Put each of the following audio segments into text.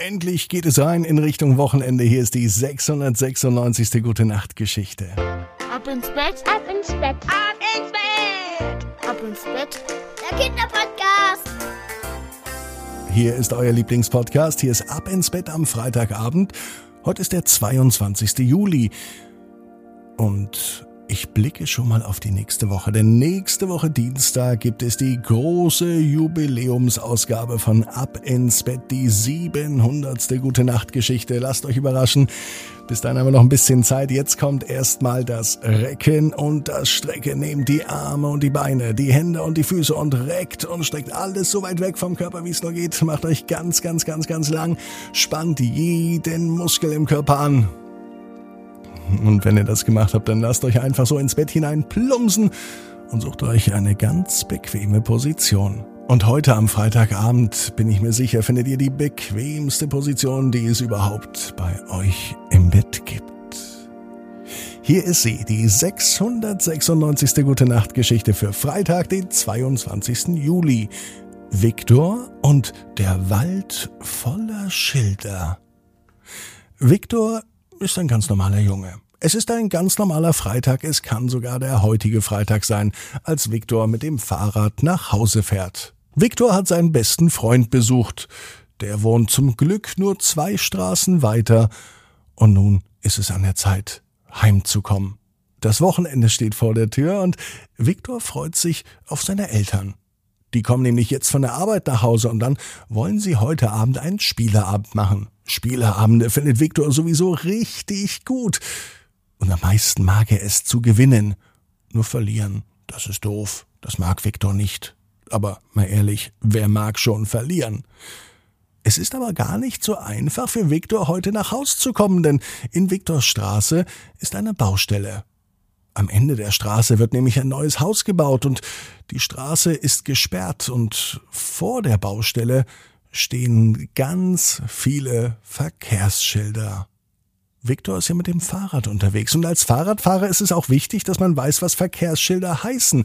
Endlich geht es rein in Richtung Wochenende. Hier ist die 696. Gute Nacht Geschichte. Ab ins Bett, ab ins Bett, ab ins Bett, ab ins Bett. Der Kinderpodcast. Hier ist euer Lieblingspodcast. Hier ist Ab ins Bett am Freitagabend. Heute ist der 22. Juli. Und ich blicke schon mal auf die nächste Woche, denn nächste Woche Dienstag gibt es die große Jubiläumsausgabe von Ab ins Bett, die 700. Gute Nacht Geschichte. Lasst euch überraschen. Bis dahin haben wir noch ein bisschen Zeit. Jetzt kommt erstmal das Recken und das Strecken. Nehmt die Arme und die Beine, die Hände und die Füße und reckt und streckt alles so weit weg vom Körper, wie es nur geht. Macht euch ganz, ganz, ganz, ganz lang. Spannt jeden Muskel im Körper an. Und wenn ihr das gemacht habt, dann lasst euch einfach so ins Bett hinein plumpsen und sucht euch eine ganz bequeme Position. Und heute am Freitagabend, bin ich mir sicher, findet ihr die bequemste Position, die es überhaupt bei euch im Bett gibt. Hier ist sie, die 696. Gute Nacht Geschichte für Freitag, den 22. Juli. Viktor und der Wald voller Schilder. Viktor ist ein ganz normaler Junge. Es ist ein ganz normaler Freitag, es kann sogar der heutige Freitag sein, als Viktor mit dem Fahrrad nach Hause fährt. Viktor hat seinen besten Freund besucht. Der wohnt zum Glück nur zwei Straßen weiter. Und nun ist es an der Zeit, heimzukommen. Das Wochenende steht vor der Tür und Viktor freut sich auf seine Eltern. Die kommen nämlich jetzt von der Arbeit nach Hause und dann wollen sie heute Abend einen Spieleabend machen. Spieleabende findet Viktor sowieso richtig gut. Und am meisten mag er es zu gewinnen. Nur verlieren, das ist doof. Das mag Viktor nicht. Aber mal ehrlich, wer mag schon verlieren? Es ist aber gar nicht so einfach für Viktor heute nach Haus zu kommen, denn in Viktors Straße ist eine Baustelle. Am Ende der Straße wird nämlich ein neues Haus gebaut und die Straße ist gesperrt und vor der Baustelle stehen ganz viele Verkehrsschilder. Viktor ist ja mit dem Fahrrad unterwegs und als Fahrradfahrer ist es auch wichtig, dass man weiß, was Verkehrsschilder heißen.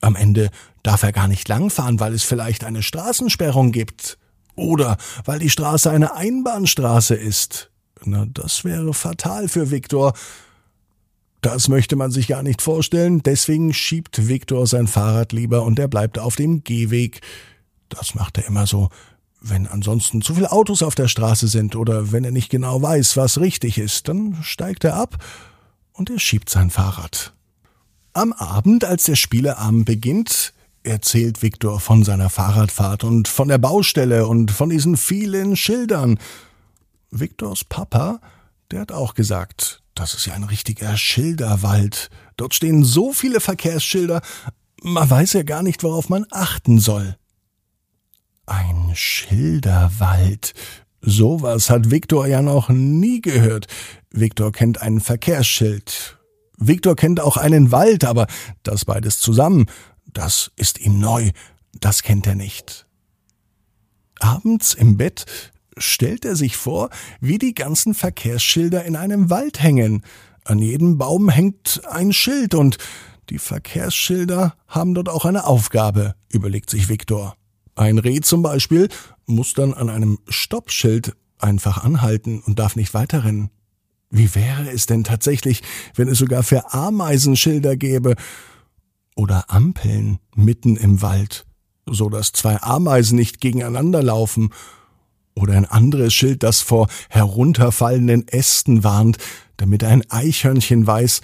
Am Ende darf er gar nicht langfahren, weil es vielleicht eine Straßensperrung gibt. Oder weil die Straße eine Einbahnstraße ist. Na, das wäre fatal für Viktor. Das möchte man sich gar nicht vorstellen, deswegen schiebt Viktor sein Fahrrad lieber und er bleibt auf dem Gehweg. Das macht er immer so, wenn ansonsten zu viele Autos auf der Straße sind oder wenn er nicht genau weiß, was richtig ist, dann steigt er ab und er schiebt sein Fahrrad. Am Abend, als der Spieleabend beginnt, erzählt Viktor von seiner Fahrradfahrt und von der Baustelle und von diesen vielen Schildern. Viktors Papa, der hat auch gesagt, das ist ja ein richtiger Schilderwald. Dort stehen so viele Verkehrsschilder, man weiß ja gar nicht, worauf man achten soll. Ein Schilderwald. Sowas hat Viktor ja noch nie gehört. Viktor kennt ein Verkehrsschild. Viktor kennt auch einen Wald, aber das beides zusammen, das ist ihm neu. Das kennt er nicht. Abends im Bett stellt er sich vor, wie die ganzen Verkehrsschilder in einem Wald hängen. An jedem Baum hängt ein Schild und die Verkehrsschilder haben dort auch eine Aufgabe, überlegt sich Viktor. Ein Reh zum Beispiel muss dann an einem Stoppschild einfach anhalten und darf nicht weiterrennen. Wie wäre es denn tatsächlich, wenn es sogar für Ameisenschilder gäbe oder Ampeln mitten im Wald, so dass zwei Ameisen nicht gegeneinander laufen oder ein anderes Schild, das vor herunterfallenden Ästen warnt, damit ein Eichhörnchen weiß,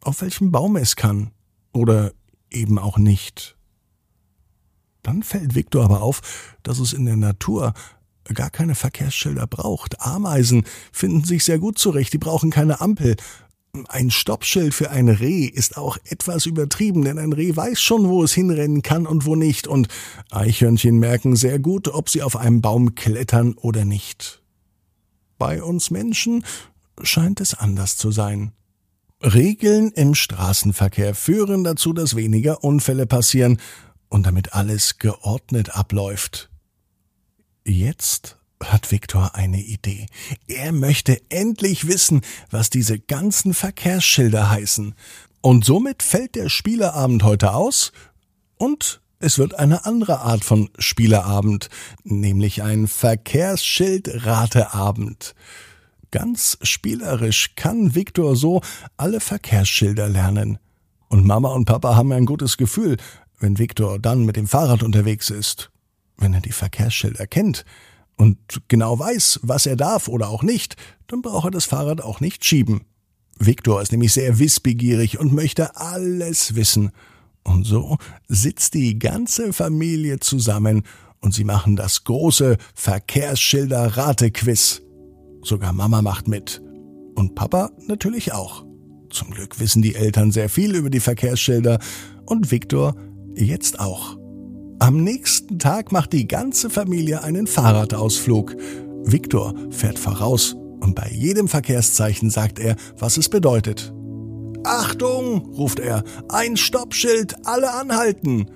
auf welchem Baum es kann oder eben auch nicht. Dann fällt Viktor aber auf, dass es in der Natur gar keine Verkehrsschilder braucht. Ameisen finden sich sehr gut zurecht, die brauchen keine Ampel. Ein Stoppschild für ein Reh ist auch etwas übertrieben, denn ein Reh weiß schon, wo es hinrennen kann und wo nicht, und Eichhörnchen merken sehr gut, ob sie auf einem Baum klettern oder nicht. Bei uns Menschen scheint es anders zu sein. Regeln im Straßenverkehr führen dazu, dass weniger Unfälle passieren und damit alles geordnet abläuft. Jetzt hat Viktor eine Idee. Er möchte endlich wissen, was diese ganzen Verkehrsschilder heißen. Und somit fällt der Spieleabend heute aus und Es wird eine andere Art von Spieleabend, nämlich ein Verkehrsschildrateabend. Ganz spielerisch kann Viktor so alle Verkehrsschilder lernen. Und Mama und Papa haben ein gutes Gefühl, wenn Viktor dann mit dem Fahrrad unterwegs ist. Wenn er die Verkehrsschilder kennt und genau weiß, was er darf oder auch nicht, dann braucht er das Fahrrad auch nicht schieben. Viktor ist nämlich sehr wissbegierig und möchte alles wissen. Und so sitzt die ganze Familie zusammen und sie machen das große Verkehrsschilder-Ratequiz. Sogar Mama macht mit. Und Papa natürlich auch. Zum Glück wissen die Eltern sehr viel über die Verkehrsschilder und Viktor jetzt auch. Am nächsten Tag macht die ganze Familie einen Fahrradausflug. Viktor fährt voraus und bei jedem Verkehrszeichen sagt er, was es bedeutet. Achtung, ruft er, ein Stoppschild, alle anhalten.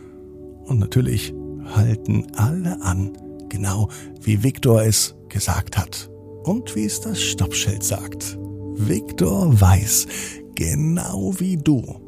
Und natürlich halten alle an, genau wie Viktor es gesagt hat und wie es das Stoppschild sagt. Viktor weiß, genau wie du.